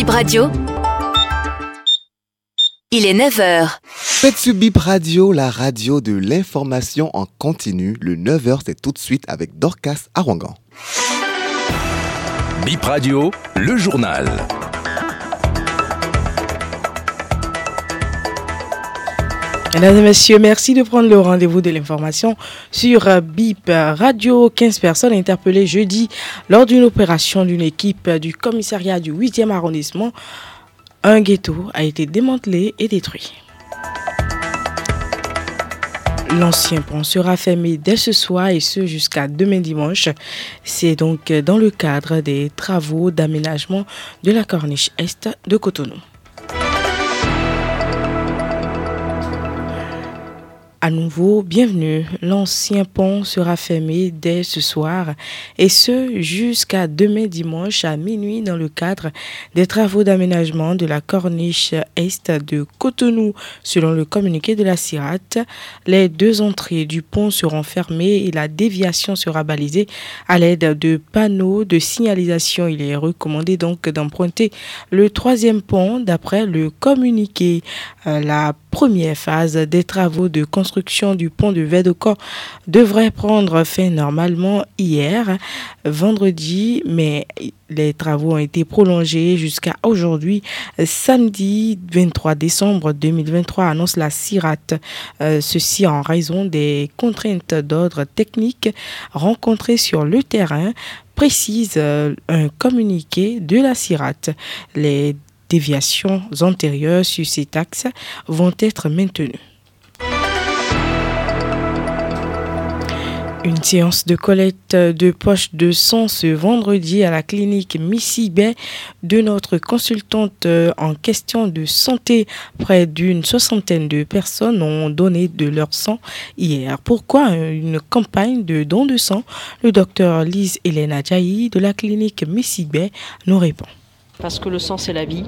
Bip Radio. Il est 9h. Faites sur Bip Radio, la radio de l'information en continu. Le 9h, c'est tout de suite avec Dorcas Arangan. Bip Radio, le journal. Mesdames et messieurs, merci de prendre le rendez-vous de l'information sur euh, BIP Radio. 15 personnes interpellées jeudi lors d'une opération d'une équipe du commissariat du 8e arrondissement. Un ghetto a été démantelé et détruit. L'ancien pont sera fermé dès ce soir et ce jusqu'à demain dimanche. C'est donc dans le cadre des travaux d'aménagement de la corniche est de Cotonou. À nouveau, bienvenue. L'ancien pont sera fermé dès ce soir et ce jusqu'à demain dimanche à minuit dans le cadre des travaux d'aménagement de la corniche est de Cotonou. Selon le communiqué de la CIRAT, les deux entrées du pont seront fermées et la déviation sera balisée à l'aide de panneaux de signalisation. Il est recommandé donc d'emprunter le troisième pont d'après le communiqué. Euh, première phase des travaux de construction du pont de Védocor devrait prendre fin normalement hier, vendredi, mais les travaux ont été prolongés jusqu'à aujourd'hui, samedi 23 décembre 2023, annonce la CIRAT. Euh, ceci en raison des contraintes d'ordre technique rencontrées sur le terrain précise euh, un communiqué de la CIRAT. Déviations antérieures sur ces taxes vont être maintenues. Une séance de collecte de poches de sang ce vendredi à la clinique Missy Bay de notre consultante en question de santé. Près d'une soixantaine de personnes ont donné de leur sang hier. Pourquoi une campagne de don de sang? Le docteur Lise Elena Jaï de la clinique Missy Bay nous répond. Parce que le sang, c'est la vie.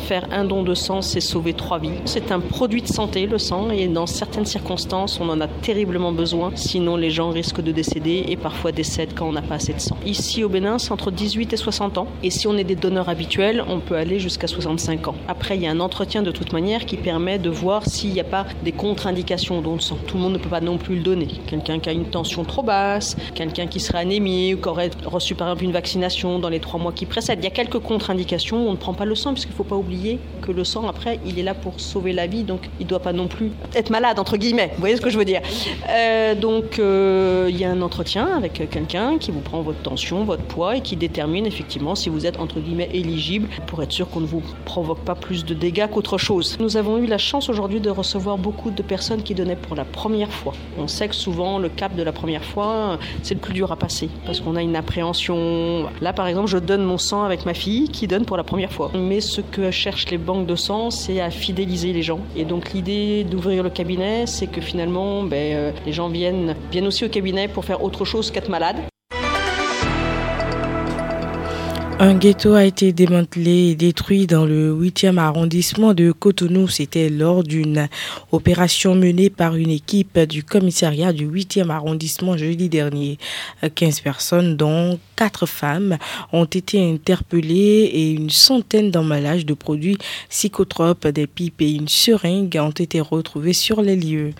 Faire un don de sang, c'est sauver trois vies. C'est un produit de santé, le sang, et dans certaines circonstances, on en a terriblement besoin. Sinon, les gens risquent de décéder et parfois décèdent quand on n'a pas assez de sang. Ici, au Bénin, c'est entre 18 et 60 ans. Et si on est des donneurs habituels, on peut aller jusqu'à 65 ans. Après, il y a un entretien de toute manière qui permet de voir s'il n'y a pas des contre-indications au don de sang. Tout le monde ne peut pas non plus le donner. Quelqu'un qui a une tension trop basse, quelqu'un qui serait anémie ou qui aurait reçu par exemple une vaccination dans les trois mois qui précèdent. Il y a quelques contre-indications on ne prend pas le sang, puisqu'il ne faut pas oublier que le sang, après, il est là pour sauver la vie, donc il ne doit pas non plus être malade, entre guillemets. Vous voyez ce que je veux dire? Euh, Donc, euh, il y a un entretien avec quelqu'un qui vous prend votre tension, votre poids, et qui détermine effectivement si vous êtes, entre guillemets, éligible, pour être sûr qu'on ne vous provoque pas plus de dégâts qu'autre chose. Nous avons eu la chance aujourd'hui de recevoir beaucoup de personnes qui donnaient pour la première fois. On sait que souvent, le cap de la première fois, c'est le plus dur à passer, parce qu'on a une appréhension. Là, par exemple, je donne mon sang avec ma fille, qui donne pour la première fois. Mais ce que cherchent les banques de sang, c'est à fidéliser les gens. Et donc l'idée d'ouvrir le cabinet, c'est que finalement, ben, euh, les gens viennent, viennent aussi au cabinet pour faire autre chose qu'être malade. Un ghetto a été démantelé et détruit dans le 8e arrondissement de Cotonou. C'était lors d'une opération menée par une équipe du commissariat du 8e arrondissement jeudi dernier. 15 personnes, dont 4 femmes, ont été interpellées et une centaine d'emballages de produits psychotropes, des pipes et une seringue ont été retrouvés sur les lieux.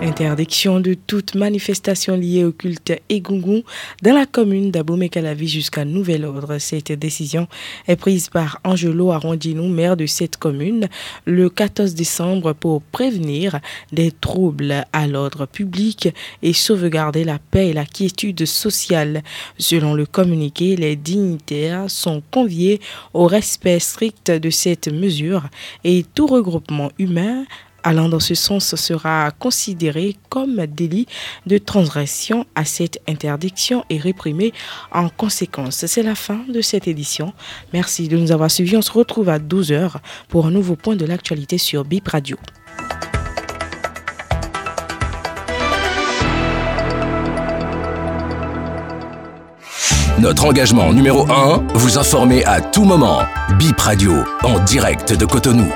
Interdiction de toute manifestation liée au culte Egungun dans la commune d'Abomey-Calavi jusqu'à nouvel ordre. Cette décision est prise par Angelo Arondino, maire de cette commune, le 14 décembre pour prévenir des troubles à l'ordre public et sauvegarder la paix et la quiétude sociale. Selon le communiqué, les dignitaires sont conviés au respect strict de cette mesure et tout regroupement humain allant dans ce sens sera considéré comme délit de transgression à cette interdiction et réprimé en conséquence. C'est la fin de cette édition. Merci de nous avoir suivis. On se retrouve à 12h pour un nouveau point de l'actualité sur BIP Radio. Notre engagement numéro 1, vous informer à tout moment. BIP Radio, en direct de Cotonou.